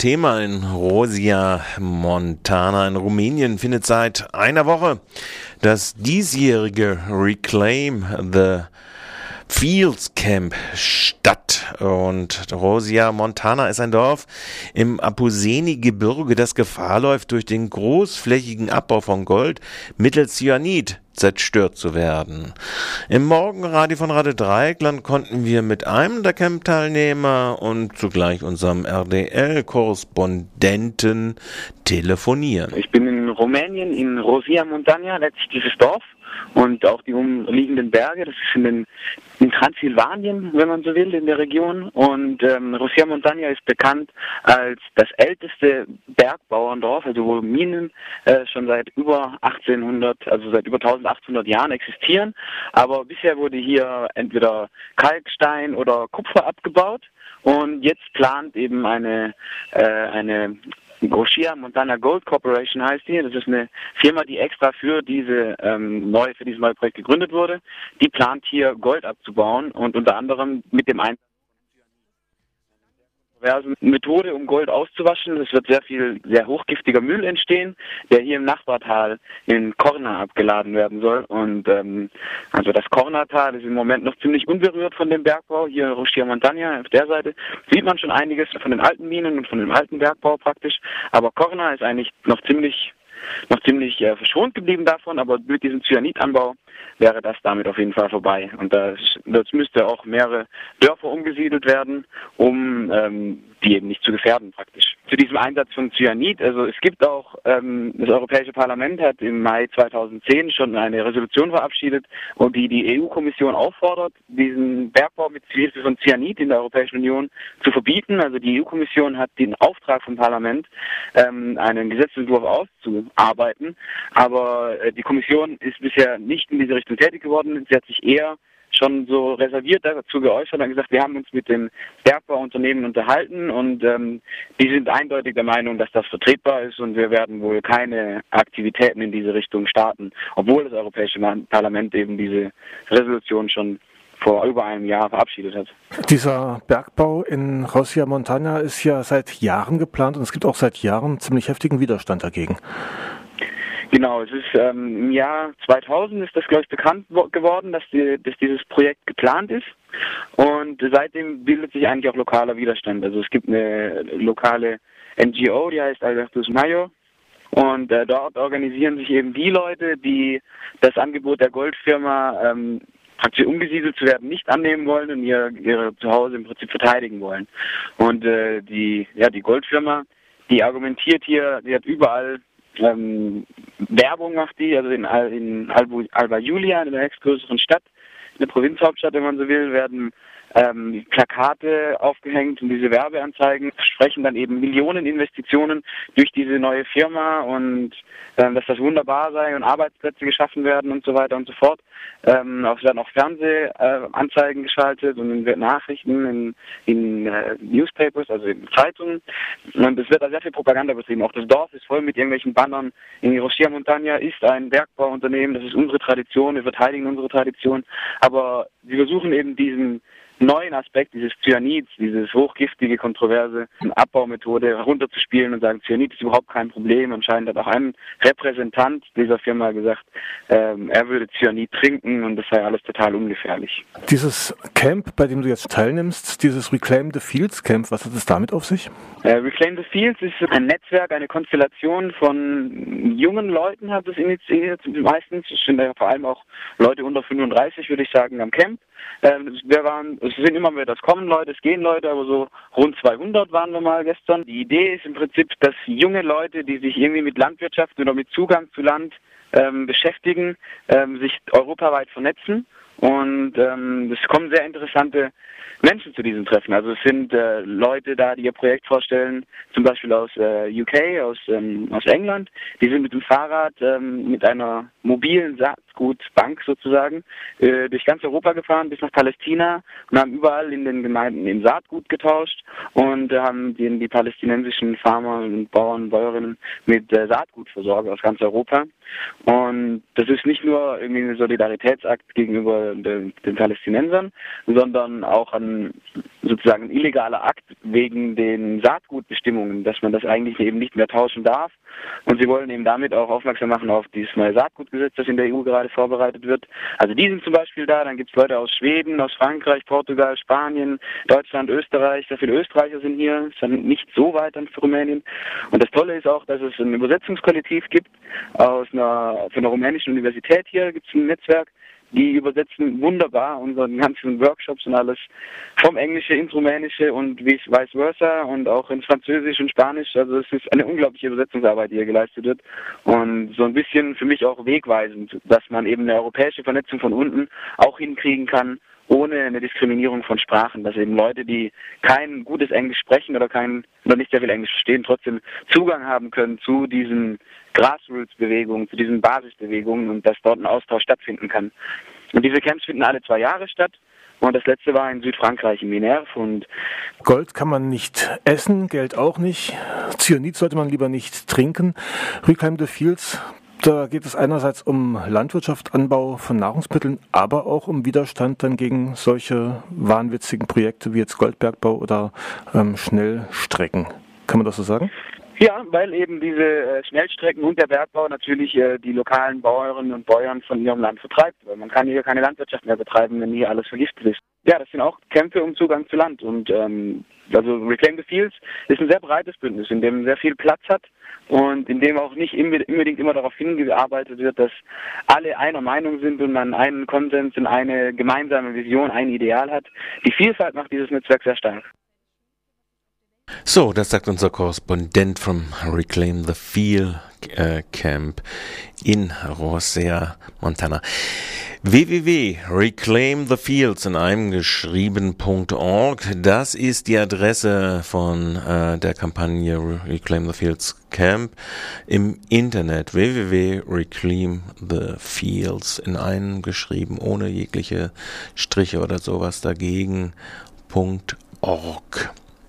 Thema in Rosia Montana in Rumänien findet seit einer Woche das diesjährige Reclaim the Fields Camp statt. Und Rosia Montana ist ein Dorf im Apuseni-Gebirge, das Gefahr läuft, durch den großflächigen Abbau von Gold mittels Cyanid zerstört zu werden. Im Morgenradio von Radio Dreieckland konnten wir mit einem der Camp-Teilnehmer und zugleich unserem RDL-Korrespondenten telefonieren. Ich bin in Rumänien, in Rosia Montagna, letztlich dieses Dorf und auch die umliegenden Berge. Das ist in, den, in Transsilvanien, wenn man so will, in der Region. Und ähm, Rosia Montagna ist bekannt als das älteste Bergbauerndorf, also wo Minen äh, schon seit über 1800, also seit über 1800 Jahren existieren. Aber bisher wurde hier entweder Kalkstein oder Kupfer abgebaut. Und jetzt plant eben eine, äh, eine Goshia Montana Gold Corporation heißt die. Das ist eine Firma, die extra für diese ähm, neue, für dieses neue Projekt gegründet wurde. Die plant hier Gold abzubauen und unter anderem mit dem Einsatz Methode, um Gold auszuwaschen. Es wird sehr viel sehr hochgiftiger Müll entstehen, der hier im Nachbartal in Korna abgeladen werden soll. Und ähm, also das Kornatal ist im Moment noch ziemlich unberührt von dem Bergbau. Hier in Rochia Montagna auf der Seite sieht man schon einiges von den alten Minen und von dem alten Bergbau praktisch. Aber Korna ist eigentlich noch ziemlich noch ziemlich äh, verschont geblieben davon, aber mit diesem Cyanidanbau wäre das damit auf jeden Fall vorbei. Und das, müsste auch mehrere Dörfer umgesiedelt werden, um ähm, die eben nicht zu gefährden praktisch. Zu diesem Einsatz von Cyanid, also es gibt auch, ähm, das Europäische Parlament hat im Mai 2010 schon eine Resolution verabschiedet, und die die EU-Kommission auffordert, diesen Bergbau mit Hilfe von Cyanid in der Europäischen Union zu verbieten. Also die EU-Kommission hat den Auftrag vom Parlament, ähm, einen Gesetzentwurf auszuarbeiten, aber äh, die Kommission ist bisher nicht in diese Richtung tätig geworden. Sie hat sich eher schon so reserviert dazu geäußert und gesagt, wir haben uns mit den Bergbauunternehmen unterhalten und ähm, die sind eindeutig der Meinung, dass das vertretbar ist und wir werden wohl keine Aktivitäten in diese Richtung starten, obwohl das Europäische Parlament eben diese Resolution schon vor über einem Jahr verabschiedet hat. Dieser Bergbau in Rosia Montana ist ja seit Jahren geplant und es gibt auch seit Jahren ziemlich heftigen Widerstand dagegen. Genau, es ist ähm, im Jahr 2000 ist das, glaube ich, bekannt geworden, dass, die, dass dieses Projekt geplant ist. Und seitdem bildet sich eigentlich auch lokaler Widerstand. Also es gibt eine lokale NGO, die heißt Albertus Mayo. Und äh, dort organisieren sich eben die Leute, die das Angebot der Goldfirma ähm, praktisch umgesiedelt zu werden nicht annehmen wollen und ihr ihre Zuhause im Prinzip verteidigen wollen. Und äh, die ja die Goldfirma, die argumentiert hier, die hat überall ähm, Werbung macht die, also in, in Alba Julia, in der nächstgrößeren Stadt, in der Provinzhauptstadt, wenn man so will, werden ähm, Plakate aufgehängt und diese Werbeanzeigen versprechen dann eben Millionen Investitionen durch diese neue Firma und ähm, dass das wunderbar sei und Arbeitsplätze geschaffen werden und so weiter und so fort. Ähm, es werden auch Fernsehanzeigen äh, geschaltet und in Nachrichten, in, in äh, Newspapers, also in Zeitungen. Und es wird da sehr viel Propaganda betrieben. Auch das Dorf ist voll mit irgendwelchen Bannern. In Hiroshima Montagna ist ein Bergbauunternehmen, das ist unsere Tradition, wir verteidigen unsere Tradition. Aber sie versuchen eben diesen neuen Aspekt dieses Cyanids, dieses hochgiftige, kontroverse Abbaumethode herunterzuspielen und sagen, Cyanid ist überhaupt kein Problem. Anscheinend hat auch ein Repräsentant dieser Firma gesagt, ähm, er würde Cyanid trinken und das sei alles total ungefährlich. Dieses Camp, bei dem du jetzt teilnimmst, dieses Reclaim the Fields Camp, was hat es damit auf sich? Äh, Reclaim the Fields ist ein Netzwerk, eine Konstellation von jungen Leuten hat es initiiert, meistens, es sind ja vor allem auch Leute unter 35, würde ich sagen, am Camp. Ähm, wir waren, es sind immer mehr, das kommen Leute, es gehen Leute, aber so rund 200 waren wir mal gestern. Die Idee ist im Prinzip, dass junge Leute, die sich irgendwie mit Landwirtschaft oder mit Zugang zu Land ähm, beschäftigen, ähm, sich europaweit vernetzen. Und ähm, es kommen sehr interessante Menschen zu diesen Treffen. Also es sind äh, Leute da, die ihr Projekt vorstellen, zum Beispiel aus äh, UK, aus, ähm, aus England. Die sind mit dem Fahrrad ähm, mit einer mobilen Saatgutbank sozusagen äh, durch ganz Europa gefahren bis nach Palästina und haben überall in den Gemeinden im Saatgut getauscht und äh, haben die, die palästinensischen Farmer und Bauern Bäuerinnen mit äh, Saatgut versorgt aus ganz Europa. Und das ist nicht nur irgendwie ein Solidaritätsakt gegenüber der, der, den Palästinensern, sondern auch ein sozusagen ein illegaler Akt wegen den Saatgutbestimmungen, dass man das eigentlich eben nicht mehr tauschen darf. Und sie wollen eben damit auch aufmerksam machen auf dieses neue Saatgutgesetz, das in der EU gerade vorbereitet wird. Also die sind zum Beispiel da, dann gibt es Leute aus Schweden, aus Frankreich, Portugal, Spanien, Deutschland, Österreich, sehr viele Österreicher sind hier, ist dann nicht so weit dann für Rumänien. Und das Tolle ist auch, dass es ein Übersetzungskollektiv gibt aus einer, von der rumänischen Universität hier, gibt es ein Netzwerk, die übersetzen wunderbar unseren ganzen Workshops und alles. Vom Englische ins Rumänische und vice versa und auch ins Französisch und Spanisch. Also es ist eine unglaubliche Übersetzungsarbeit, die hier geleistet wird. Und so ein bisschen für mich auch wegweisend, dass man eben eine europäische Vernetzung von unten auch hinkriegen kann ohne eine Diskriminierung von Sprachen, dass eben Leute, die kein gutes Englisch sprechen oder kein oder nicht sehr viel Englisch verstehen, trotzdem Zugang haben können zu diesen Grassroots-Bewegungen, zu diesen Basisbewegungen und dass dort ein Austausch stattfinden kann. Und diese Camps finden alle zwei Jahre statt. Und das letzte war in Südfrankreich, in Minerve. Und Gold kann man nicht essen, Geld auch nicht. Cyanid sollte man lieber nicht trinken. Reclaim the Fields da geht es einerseits um Landwirtschaft, Anbau von Nahrungsmitteln, aber auch um Widerstand dann gegen solche wahnwitzigen Projekte wie jetzt Goldbergbau oder ähm, Schnellstrecken. Kann man das so sagen? Ja, weil eben diese äh, Schnellstrecken und der Bergbau natürlich äh, die lokalen Bäuerinnen und Bäuern von ihrem Land vertreibt. Weil man kann hier keine Landwirtschaft mehr betreiben, wenn hier alles vergiftet ist. Ja, das sind auch Kämpfe um Zugang zu Land. Und ähm, also Reclaim the Fields ist ein sehr breites Bündnis, in dem sehr viel Platz hat und in dem auch nicht unbedingt immer darauf hingearbeitet wird, dass alle einer Meinung sind und man einen Konsens und eine gemeinsame Vision, ein Ideal hat. Die Vielfalt macht dieses Netzwerk sehr stark. So, das sagt unser Korrespondent vom Reclaim the Feel Camp in Rosea, Montana. www.reclaimthefields in einem geschrieben.org, das ist die Adresse von äh, der Kampagne Reclaim the Fields Camp im Internet. www.reclaimthefields in einem geschrieben, ohne jegliche Striche oder sowas dagegen.org.